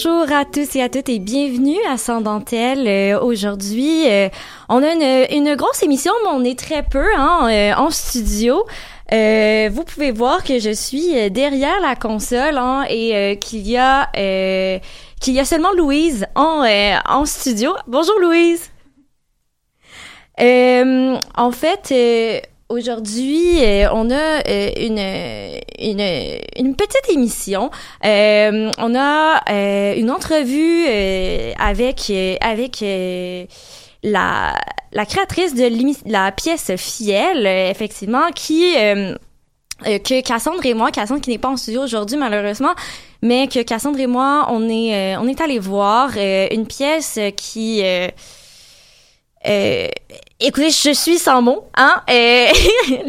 Bonjour à tous et à toutes et bienvenue à Sans Dentelle. Euh, Aujourd'hui, euh, on a une, grosse émission, mais on est très peu hein, euh, en studio. Euh, vous pouvez voir que je suis derrière la console hein, et qu'il y a qu'il y a seulement Louise en en studio. Bonjour Louise. En fait, aujourd'hui, euh, on a euh, une, une une petite émission. Euh, on a euh, une entrevue avec avec la la créatrice de la pièce Fiel, effectivement, qui que Cassandre et moi, Cassandre qui n'est pas en studio aujourd'hui malheureusement, mais que Cassandre et moi, on est on est allé voir une pièce qui euh, écoutez, je suis sans mots, hein. Euh,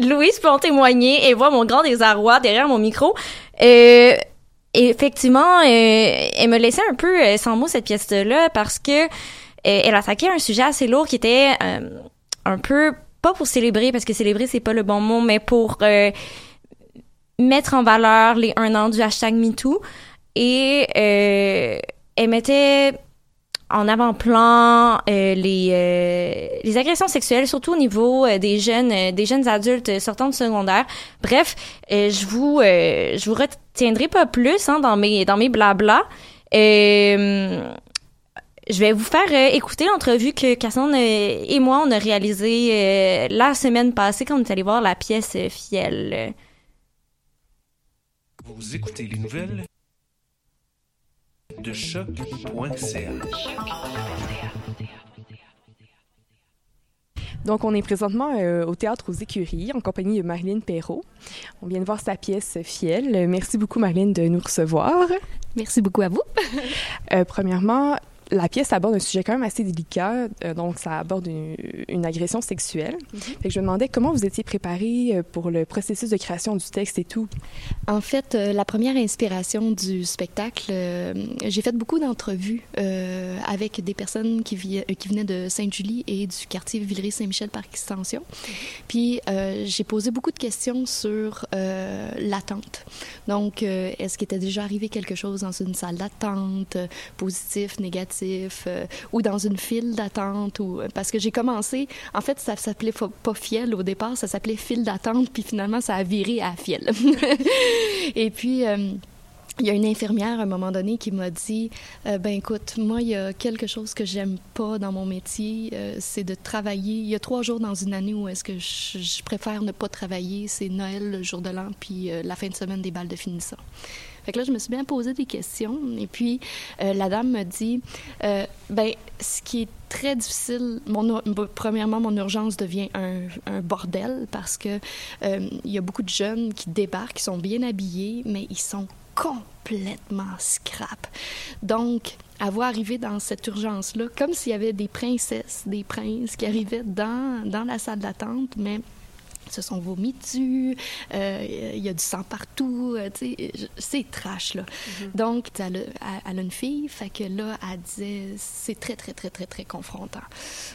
Louise peut en témoigner et voir mon grand désarroi derrière mon micro. Euh, effectivement, euh, elle me laissait un peu euh, sans mots cette pièce-là parce que euh, elle attaquait un sujet assez lourd qui était un peu pas pour célébrer parce que célébrer c'est pas le bon mot, mais pour mettre en valeur les un an du hashtag MeToo et elle mettait en avant-plan euh, les euh, les agressions sexuelles surtout au niveau euh, des jeunes euh, des jeunes adultes sortant du secondaire. Bref euh, je vous je vous retiendrai pas plus hein, dans mes dans mes blabla. Je vais vous faire écouter l'entrevue que Cassandre et moi on a réalisée la semaine passée quand on est allé voir la pièce Fiel. Vous écoutez les nouvelles de choc.ca. Donc, on est présentement euh, au Théâtre aux Écuries en compagnie de Marlène Perrault. On vient de voir sa pièce Fiel. Merci beaucoup, Marlène, de nous recevoir. Merci beaucoup à vous. Euh, premièrement, la pièce aborde un sujet quand même assez délicat, euh, donc ça aborde une, une agression sexuelle. Mhm. Fait que je me demandais comment vous étiez préparé euh, pour le processus de création du texte et tout. En fait, euh, la première inspiration du spectacle, euh, j'ai fait beaucoup d'entrevues avec des personnes qui, qui venaient de Sainte-Julie et du quartier Villeray-Saint-Michel par extension. Puis j'ai posé beaucoup de questions sur l'attente. Donc, est-ce qu'il était déjà arrivé quelque chose dans une salle d'attente, positif, négatif, euh, ou dans une file d'attente, ou parce que j'ai commencé, en fait, ça s'appelait pas fiel au départ, ça s'appelait file d'attente, puis finalement, ça a viré à fiel. Et puis. Il y a une infirmière à un moment donné qui m'a dit euh, ben écoute moi il y a quelque chose que j'aime pas dans mon métier euh, c'est de travailler. Il y a trois jours dans une année où est-ce que je, préfère ne pas travailler c'est Noël le jour de l'an puis euh, la fin de semaine des balles de finissant. Fait que là je me suis bien posé des questions et puis euh, la dame me dit euh, ben ce qui est très difficile mon ur- premièrement mon urgence devient un, un bordel parce que il y a beaucoup de jeunes qui débarquent qui sont bien habillés mais ils sont complètement scrap. Donc, avoir arrivé dans cette urgence-là, comme s'il y avait des princesses, des princes qui arrivaient dans, dans la salle d'attente, mais se sont vomis dessus, euh, il y a du sang partout, euh, tu sais, je- c'est trash, là. Donc, elle a, elle- elle a une fille, fait que là, elle disait, c'est très, très, très, très, très confrontant.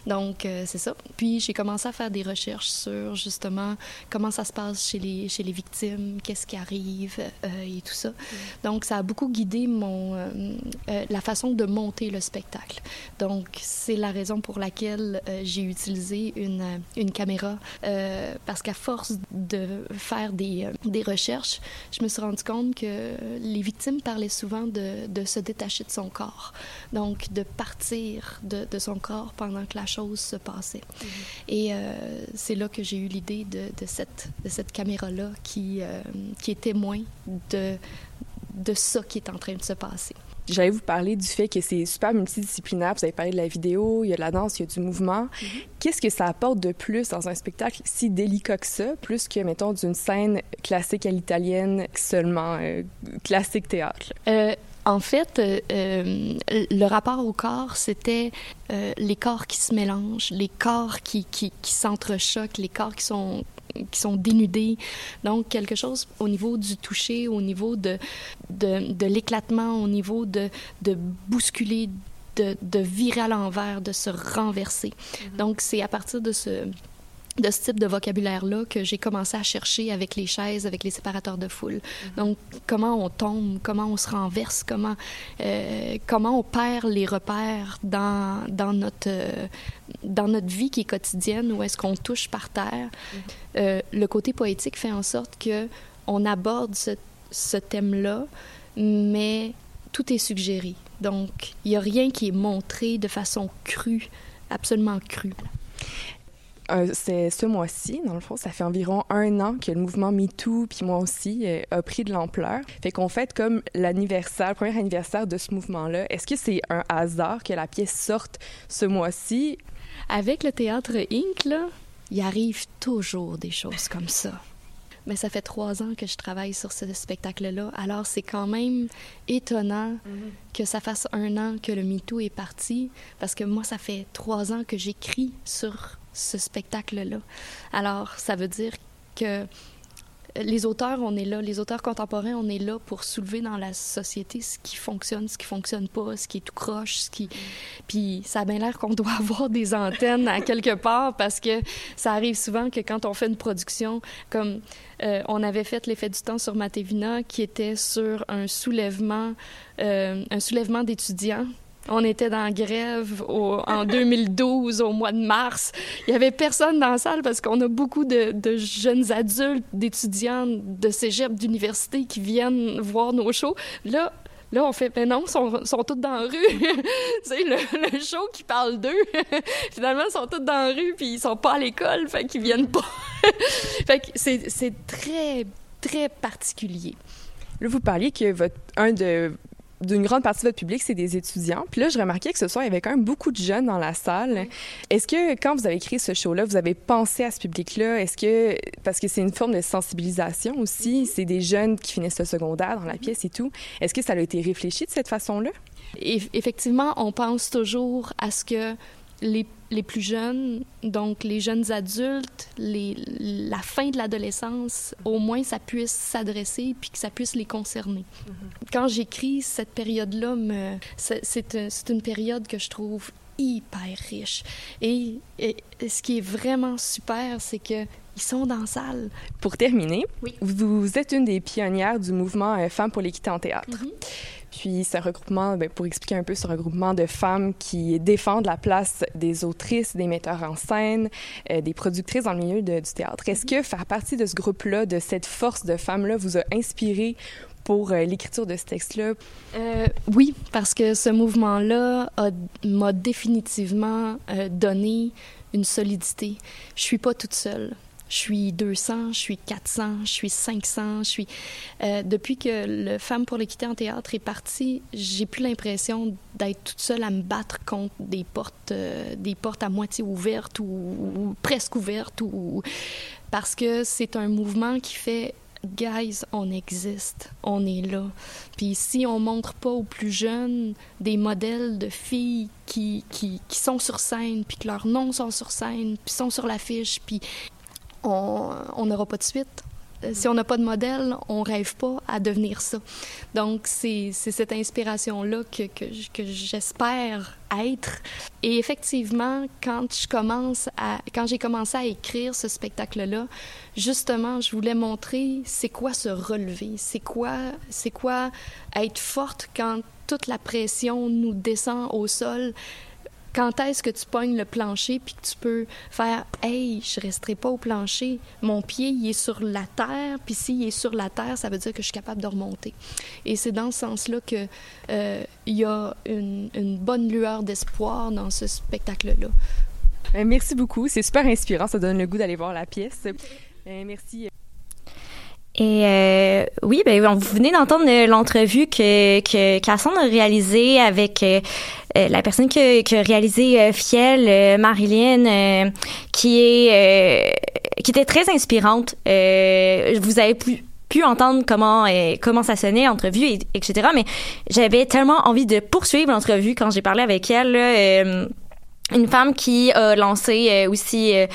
Donc, euh, c'est ça. Puis, j'ai commencé à faire des recherches sur, justement, comment ça se passe chez les, chez les victimes, qu'est-ce qui arrive euh, et tout ça. Donc, ça a beaucoup guidé mon, la façon de monter le spectacle. Donc, c'est la raison pour laquelle j'ai utilisé une, une caméra, parce qu'à force de faire des, euh, des recherches, je me suis rendu compte que les victimes parlaient souvent de, de se détacher de son corps, donc de partir de, de son corps pendant que la chose se passait. Et euh, c'est là que j'ai eu l'idée de, de cette, de cette caméra-là qui, euh, qui est témoin de, de ça qui est en train de se passer. J'allais vous parler du fait que c'est super multidisciplinaire. Vous avez parlé de la vidéo, il y a de la danse, il y a du mouvement. Qu'est-ce que ça apporte de plus dans un spectacle si délicat que ça, plus que, mettons, d'une scène classique à l'italienne seulement, euh, classique théâtre? Euh, en fait, euh, euh, le rapport au corps, c'était euh, les corps qui se mélangent, les corps qui, qui, qui s'entrechoquent, les corps qui sont qui sont dénudés. Donc, quelque chose au niveau du toucher, au niveau de, de, de l'éclatement, au niveau de, de bousculer, de, de virer à l'envers, de se renverser. Donc, c'est à partir de ce de ce type de vocabulaire-là que j'ai commencé à chercher avec les chaises, avec les séparateurs de foule. Donc, comment on tombe, comment on se renverse, comment, euh, comment on perd les repères dans, dans, notre, euh, dans notre vie qui est quotidienne, où est-ce qu'on touche par terre. Euh, le côté poétique fait en sorte que on aborde ce, ce thème-là, mais tout est suggéré. Donc, il n'y a rien qui est montré de façon crue, absolument crue. Euh, c'est ce mois-ci, dans le fond, ça fait environ un an que le mouvement MeToo, puis moi aussi, euh, a pris de l'ampleur. Fait qu'on fête comme l'anniversaire, le premier anniversaire de ce mouvement-là. Est-ce que c'est un hasard que la pièce sorte ce mois-ci? Avec le théâtre Inc., il arrive toujours des choses comme ça. Mais ça fait trois ans que je travaille sur ce spectacle-là, alors c'est quand même étonnant que ça fasse un an que le MeToo est parti, parce que moi, ça fait trois ans que j'écris sur ce spectacle-là. Alors, ça veut dire que les auteurs, on est là, les auteurs contemporains, on est là pour soulever dans la société ce qui fonctionne, ce qui fonctionne pas, ce qui est tout croche, ce qui... Puis ça a bien l'air qu'on doit avoir des antennes à quelque part parce que ça arrive souvent que quand on fait une production, comme euh, on avait fait l'effet du temps sur Matevina qui était sur un soulèvement, euh, un soulèvement d'étudiants on était dans la grève au, en 2012, au mois de mars. Il y avait personne dans la salle parce qu'on a beaucoup de, de jeunes adultes, d'étudiants de cégep, d'université qui viennent voir nos shows. Là, Là, on fait, ben non, ils sont, sont tous dans la rue. sais, le, le, show qui parle d'eux, finalement, ils sont tous dans la rue, puis ils sont pas à l'école, fait qu'ils viennent pas. fait que c'est, c'est très, très particulier. Là, vous parliez que votre, un de d'une grande partie de votre public, c'est des étudiants. Puis là, je remarquais que ce soir, il y avait quand même beaucoup de jeunes dans la salle. Est-ce que quand vous avez créé ce show-là, vous avez pensé à ce public-là? Est-ce que, parce que c'est une forme de sensibilisation aussi, c'est des jeunes qui finissent le secondaire dans la pièce et tout. Est-ce que ça a été réfléchi de cette façon-là? Effectivement, on pense toujours à ce que les, les, plus jeunes, donc les jeunes adultes, les, la fin de l'adolescence, au moins ça puisse s'adresser puis que ça puisse les concerner. Mm-hmm. Quand j'écris cette période-là, c'est une période que je trouve hyper riche. Et, ce qui est vraiment super, c'est que ils sont dans la salle. Pour terminer, oui. vous, êtes une des pionnières du mouvement euh, Femmes pour l'équité en théâtre. Mm-hmm. Puis un regroupement, ben, pour expliquer un peu, un regroupement de femmes qui défendent la place des autrices, des metteurs en scène, euh, des productrices dans le milieu du théâtre. Est-ce que faire partie de ce groupe-là, de cette force de femmes-là, vous a inspiré pour euh, l'écriture de ce texte-là? Euh, oui, parce que ce mouvement-là m'a définitivement donné une solidité. Je suis pas toute seule je suis 200, je suis 400, je suis 500, je suis... Euh, depuis que le Femmes pour l'équité en théâtre est parti, j'ai plus l'impression d'être toute seule à me battre contre des portes, euh, des portes à moitié ouvertes ou, presque ouvertes, ou... parce que c'est un mouvement qui fait guys, on existe, on est là. Puis si on montre pas aux plus jeunes des modèles de filles qui, qui sont sur scène, puis que leurs noms sont sur scène, puis sont sur l'affiche, puis on n'aura pas de suite. Euh, si on n'a pas de modèle, on rêve pas à devenir ça. Donc, c'est cette inspiration-là que, que, j'espère être. Et effectivement, quand quand j'ai commencé à écrire ce spectacle-là, justement, je voulais montrer c'est quoi se relever, c'est quoi, c'est quoi être forte quand toute la pression nous descend au sol quand est-ce que tu pognes le plancher puis que tu peux faire hey je resterai pas au plancher mon pied il est sur la terre puis s'il est sur la terre ça veut dire que je suis capable de remonter. Et c'est dans ce sens-là que euh, y a une, bonne lueur d'espoir dans ce spectacle là euh, merci beaucoup. C'est super inspirant. Ça donne le goût d'aller voir la pièce. Euh, merci et euh, oui, ben vous venez d'entendre l'entrevue que, que Cassandre a réalisée avec euh, euh, la personne qui a réalisé euh, Fiel, Marilyn, qui est qui était très inspirante. vous avez pu pu entendre comment comment ça sonnait l'entrevue etc mais j'avais tellement envie de poursuivre l'entrevue quand j'ai parlé avec elle une femme qui a lancé euh, aussi euh,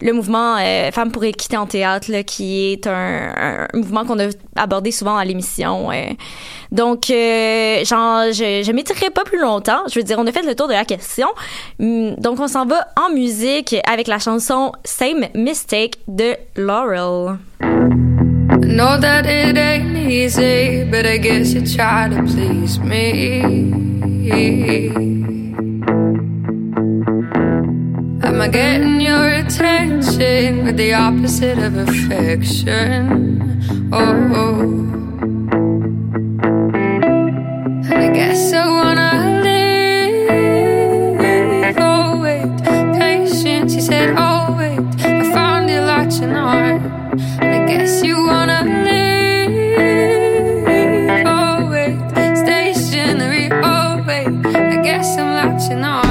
le mouvement euh, Femmes pour équité en théâtre, là, qui est un, mouvement qu'on a abordé souvent à l'émission. Donc, genre, je, je m'étirerai pas plus longtemps. Je veux dire, on a fait le tour de la question. Hum, donc, on s'en va en musique avec la chanson Same Mistake de Laurel. know that it ain't easy, but I guess you try to please me. Am I getting your attention with the opposite of affection? Oh, oh. I guess I wanna live. Oh, wait, patience. He said, Oh, wait, I found you latching on. I guess you wanna live. Oh, wait, stationary. Oh, wait, I guess I'm latching on.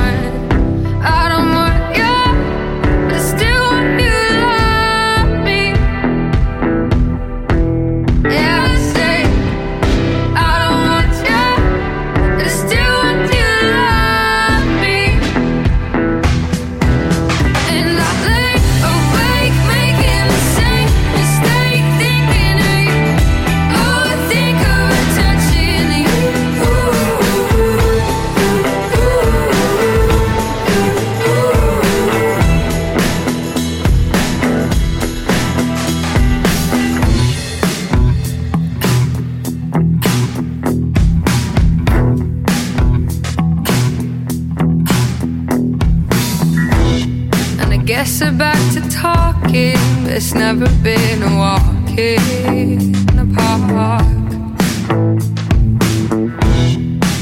It's about to talking, but it's never been a walk in the park.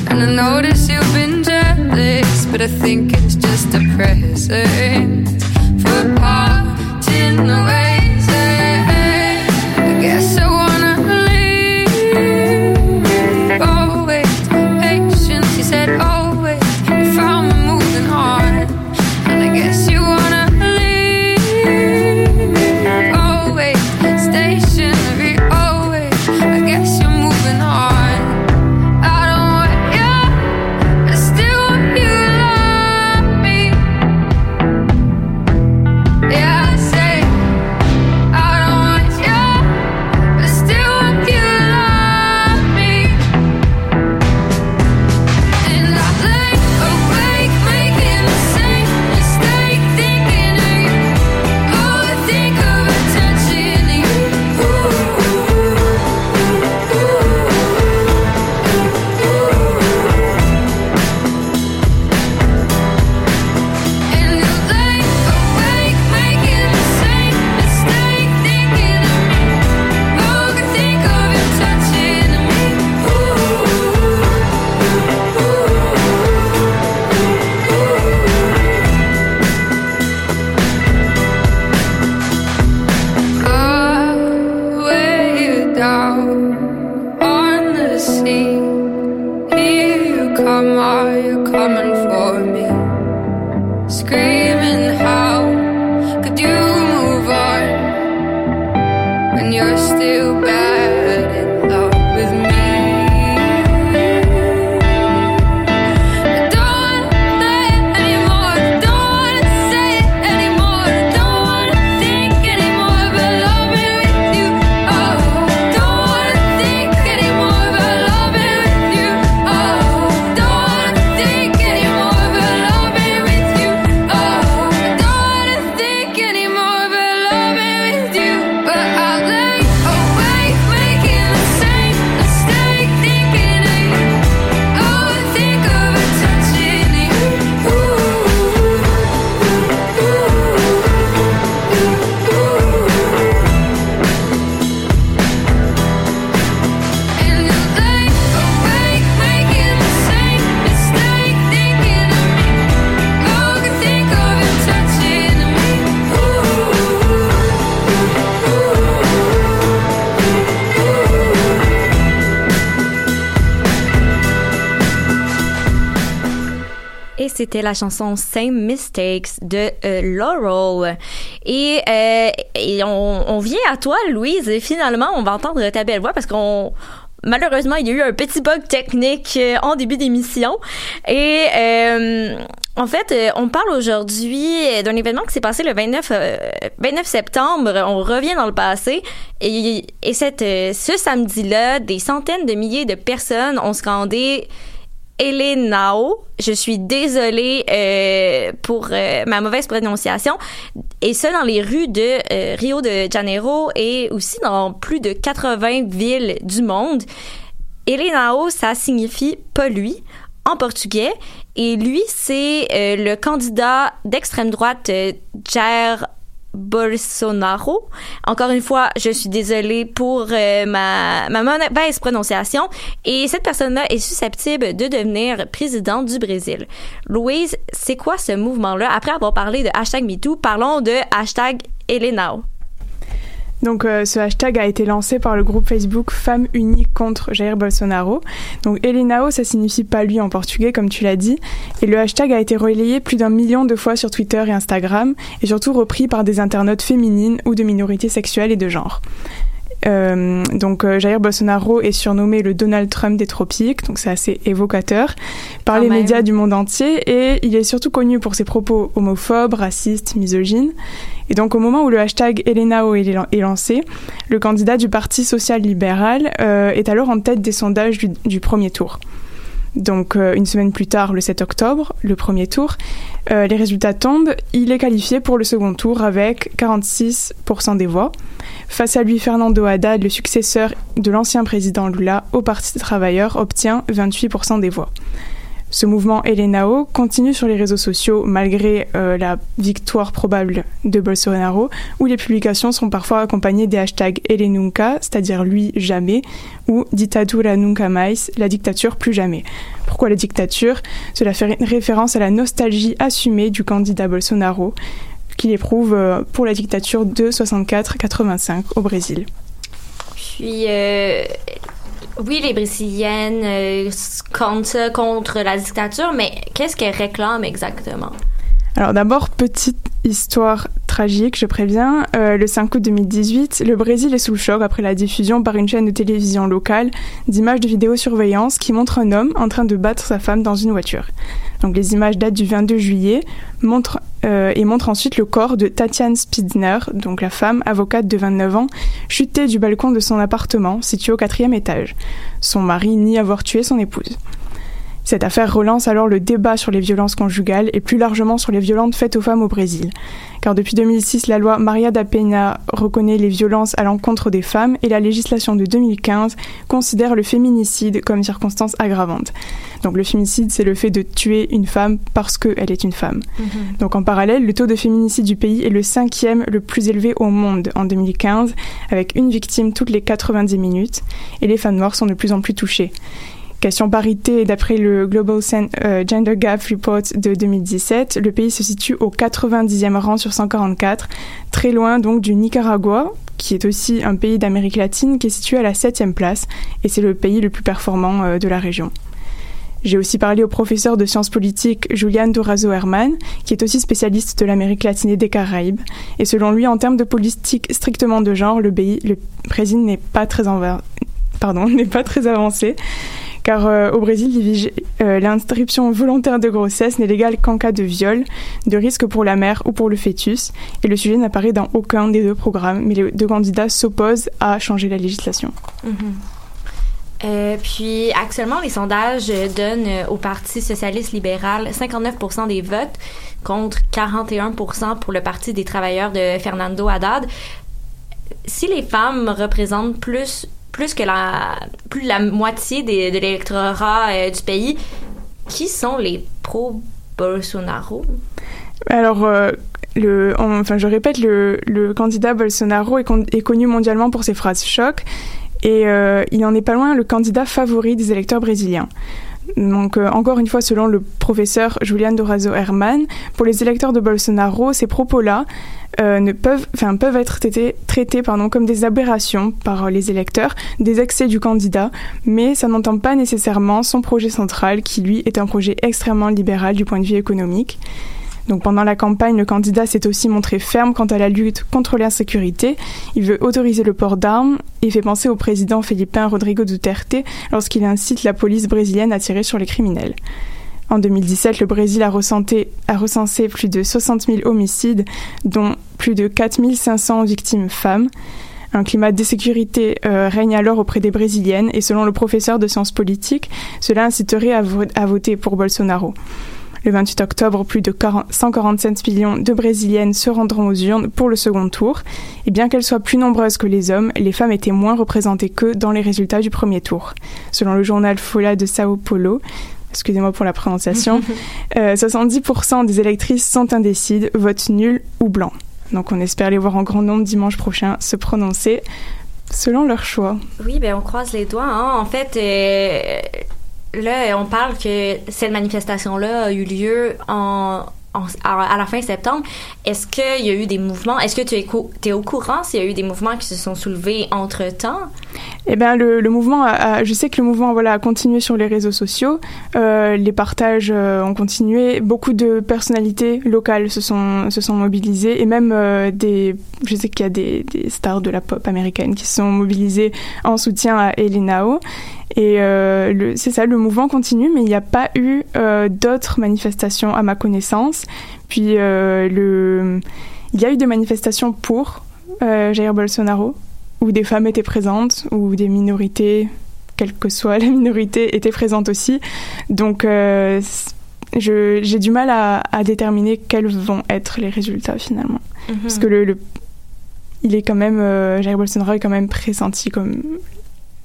And I notice you've been jealous, but I think it's just a present c'était la chanson Same Mistakes de euh, Laurel. Et, euh, on, vient à toi, Louise, et finalement, on va entendre ta belle voix parce qu'on malheureusement, il y a eu un petit bug technique euh, en début d'émission. Et en fait, on parle aujourd'hui d'un événement qui s'est passé le 29, euh, 29 septembre. On revient dans le passé. Et, et cette, ce samedi-là, des centaines de milliers de personnes ont scandé Elenao. Je suis désolée euh, pour euh, ma mauvaise prononciation. Et ça dans les rues de euh, Rio de Janeiro et aussi dans plus de 80 villes du monde. Elenao, ça signifie pas lui en portugais. Et lui, c'est le candidat d'extrême droite Jair Bolsonaro. Encore une fois, je suis désolée pour euh, ma, ma mauvaise prononciation. Et cette personne-là est susceptible de devenir présidente du Brésil. Louise, c'est quoi ce mouvement-là? Après avoir parlé de hashtag MeToo, parlons de hashtag Elenao. Donc euh, ce hashtag a été lancé par le groupe Facebook Femmes Unies contre Jair Bolsonaro. Donc Elenao, ça signifie pas lui en portugais comme tu l'as dit. Et le hashtag a été relayé plus d'un million de fois sur Twitter et Instagram et surtout repris par des internautes féminines ou de minorités sexuelles et de genre. Euh, donc euh, Jair Bolsonaro est surnommé le Donald Trump des tropiques, donc c'est assez évocateur par Quand les même. médias du monde entier et il est surtout connu pour ses propos homophobes, racistes, misogynes. Et donc au moment où le hashtag Elenao est lan- est lancé, le candidat du Parti social-libéral euh, est alors en tête des sondages du, du premier tour. Donc euh, une semaine plus tard, le 7 octobre, le premier tour, euh, les résultats tombent. Il est qualifié pour le second tour avec 46% des voix. Face à lui, Fernando Haddad, le successeur de l'ancien président Lula au Parti des travailleurs, obtient 28% des voix. Ce mouvement Elenao continue sur les réseaux sociaux malgré euh, la victoire probable de Bolsonaro, où les publications sont parfois accompagnées des hashtags Ele Nunca, c'est-à-dire lui jamais, ou Ditadura Nunca Mais, la dictature plus jamais. Pourquoi la dictature? Cela fait référence à la nostalgie assumée du candidat Bolsonaro, qu'il éprouve euh, pour la dictature de 64-85 au Brésil. Puis, euh, oui, les Brésiliennes euh, comptent contre la dictature, mais qu'est-ce qu'elles réclament exactement? Alors d'abord, petite histoire tragique, je préviens. Euh, le 5 août 2018, le Brésil est sous le choc après la diffusion par une chaîne de télévision locale d'images de vidéosurveillance qui montrent un homme en train de battre sa femme dans une voiture. Donc les images datent du 22 juillet euh, et montrent ensuite le corps de Tatiane Spitzner, donc la femme, avocate de 29 ans, chutée du balcon de son appartement situé au quatrième étage. Son mari nie avoir tué son épouse. Cette affaire relance alors le débat sur les violences conjugales et plus largement sur les violences faites aux femmes au Brésil. Car depuis 2006, la loi Maria da Penha reconnaît les violences à l'encontre des femmes et la législation de 2015 considère le féminicide comme circonstance aggravante. Donc le féminicide, c'est le fait de tuer une femme parce qu'elle est une femme. Donc en parallèle, le taux de féminicide du pays est le cinquième le plus élevé au monde en 2015, avec une victime toutes les 90 minutes, et les femmes noires sont de plus en plus touchées. Question parité, d'après le Global euh, Gender Gap Report de 2017, le pays se situe au 90e rang sur 144, très loin donc du Nicaragua, qui est aussi un pays d'Amérique latine, qui est situé à la 7e place, et c'est le pays le plus performant euh, de la région. J'ai aussi parlé au professeur de sciences politiques Julian Durazo Herman, qui est aussi spécialiste de l'Amérique latine et des Caraïbes. Et selon lui, en termes de politique strictement de genre, le, pays, le Brésil n'est pas très pardon, n'est pas très avancé. Car euh, au Brésil, euh, l'interruption volontaire de grossesse n'est légale qu'en cas de viol, de risque pour la mère ou pour le fœtus. Et le sujet n'apparaît dans aucun des deux programmes, mais les deux candidats s'opposent à changer la législation. Mhm. Euh, puis actuellement, les sondages donnent au Parti socialiste libéral 59% des votes contre 41% pour le Parti des travailleurs de Fernando Haddad. Si les femmes représentent plus plus que la plus de la moitié des- de l'électorat euh, du pays, qui sont les pro Bolsonaro Alors, euh, le, en- enfin, je répète, le, le candidat Bolsonaro est, con- est connu mondialement pour ses phrases choc et euh, il en est pas loin le candidat favori des électeurs brésiliens. Donc, euh, encore une fois, selon le professeur Julian Dorazo Herman, pour les électeurs de Bolsonaro, ces propos-là euh, peuvent, être traités, comme des aberrations par les électeurs, des excès du candidat, mais ça n'entend pas nécessairement son projet central, qui lui est un projet extrêmement libéral du point de vue économique. Donc pendant la campagne, le candidat s'est aussi montré ferme quant à la lutte contre l'insécurité. Il veut autoriser le port d'armes et fait penser au président philippin Rodrigo Duterte lorsqu'il incite la police brésilienne à tirer sur les criminels. En 2017, le Brésil a, recensé plus de 60 000 homicides, dont plus de 4 500 victimes femmes. Un climat d'insécurité euh, règne alors auprès des Brésiliennes et selon le professeur de sciences politiques, cela inciterait à voter pour Bolsonaro. Le 28 octobre, plus de 40 147 millions de Brésiliennes se rendront aux urnes pour le second tour. Et bien qu'elles soient plus nombreuses que les hommes, les femmes étaient moins représentées qu'eux dans les résultats du premier tour. Selon le journal Folha de Sao Paulo, excusez-moi pour la prononciation, euh, 70% des électrices sont indécides, votent nul ou blanc. Donc on espère les voir en grand nombre dimanche prochain se prononcer selon leur choix. Oui, ben on croise les doigts. hein. En fait, euh, là, on parle que cette manifestation-là a eu lieu à la fin septembre. Est-ce qu'il y a eu des mouvements? Est-ce que tu es, au courant s'il y a eu des mouvements qui se sont soulevés entre-temps? Eh ben le, mouvement, je sais que le mouvement voilà a continué sur les réseaux sociaux, Euh, les partages euh, ont continué, beaucoup de personnalités locales se sont se sont mobilisées et même euh, des, je sais qu'il y a des, des stars de la pop américaine qui se sont mobilisées en soutien à Elinao et euh, c'est ça, le mouvement continue, mais il n'y a pas eu euh, d'autres manifestations à ma connaissance. Puis euh, le, il y a eu des manifestations pour Jair Bolsonaro où des femmes étaient présentes, où des minorités, quelle que soit la minorité, étaient présentes aussi. Donc, j'ai du mal à, à déterminer quels vont être les résultats finalement. Parce que le, le- il est quand même, euh, Jair Bolsonaro est quand même pressenti comme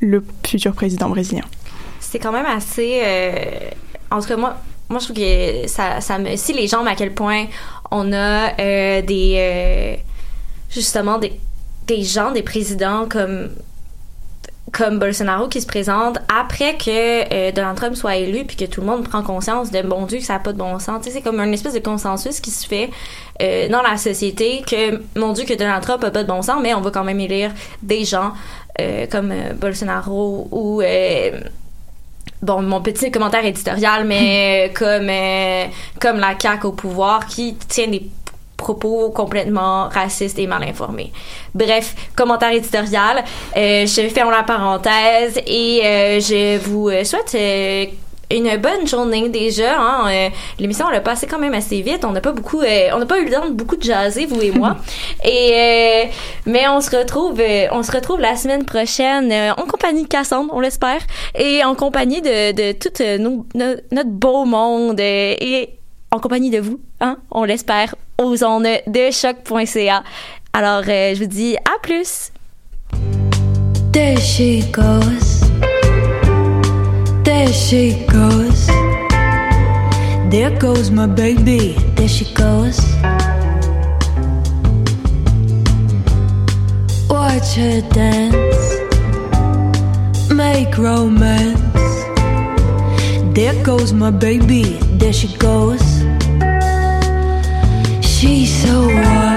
le futur président brésilien. C'est quand même assez. euh, en tout cas, moi, moi, je trouve que ça, ça me. Si les gens, à quel point on a euh, des. euh, justement, des, des gens, des présidents comme comme Bolsonaro qui se présentent après que euh, Donald Trump soit élu puis que tout le monde prend conscience de bon Dieu que ça n'a pas de bon sens. C'est comme une espèce de consensus qui se fait euh, dans la société que mon Dieu que Donald Trump a pas de bon sens, mais on va quand même élire des gens euh, comme Bolsonaro ou bon mon petit commentaire éditorial mais comme comme la CAQ au pouvoir qui tient des propos complètement racistes et mal informés. Bref, commentaire éditorial. Euh, je ferme la parenthèse et euh, je vous euh, souhaite euh, une bonne journée déjà. Hein. Euh, L'émission elle a passé quand même assez vite. On n'a pas beaucoup, euh, on n'a pas eu le temps de beaucoup de jaser vous et moi. et euh, mais on se retrouve, on se retrouve la semaine prochaine en compagnie de Cassandre, on l'espère, et en compagnie de, de tout nos- no- notre beau monde et en compagnie de vous, hein, on l'espère, aux ondes de choc.ca. Alors, euh, je vous dis à plus! There she goes. There she goes. There goes my baby. There she goes. Watch her dance. Make romance. There goes my baby. There she goes. She's so wild.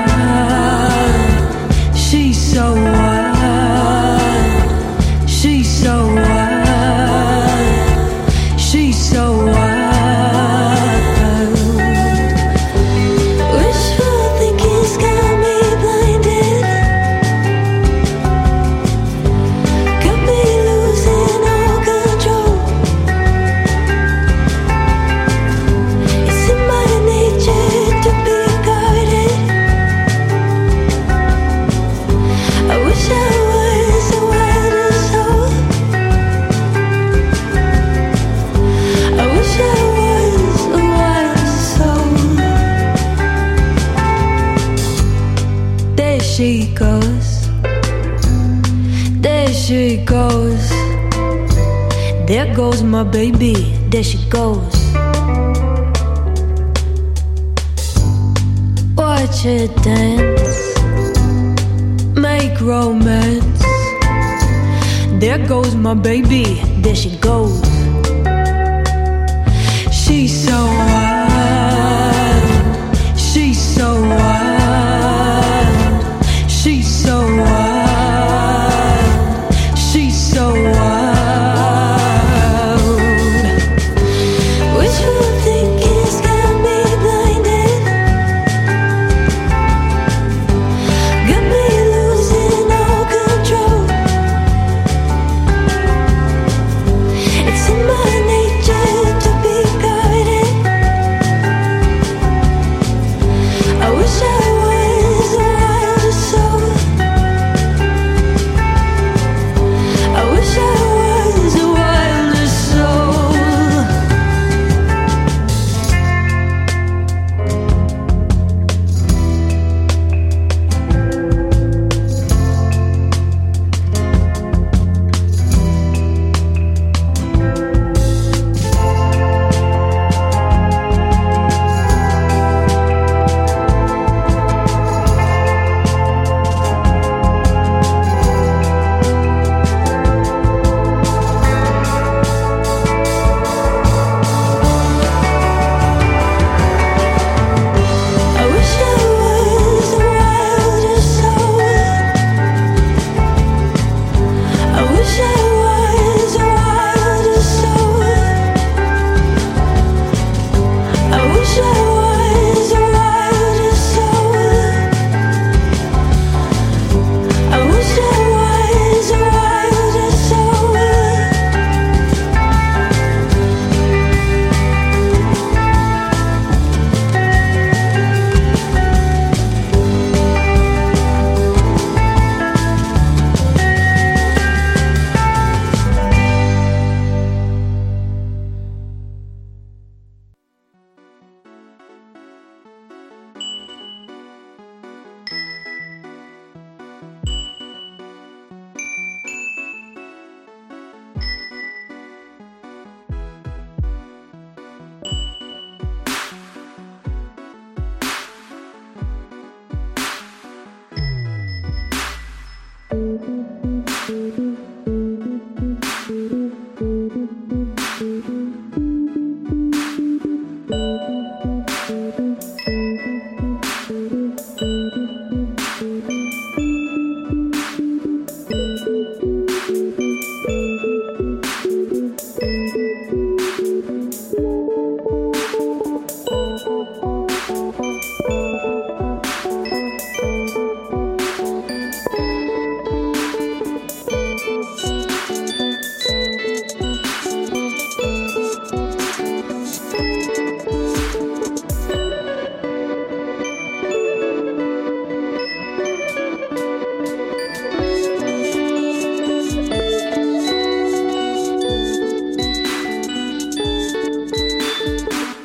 she goes, there she goes. There goes my baby, there she goes. Watch her dance, make romance. There goes my baby, there she goes. She's so wild. so wide.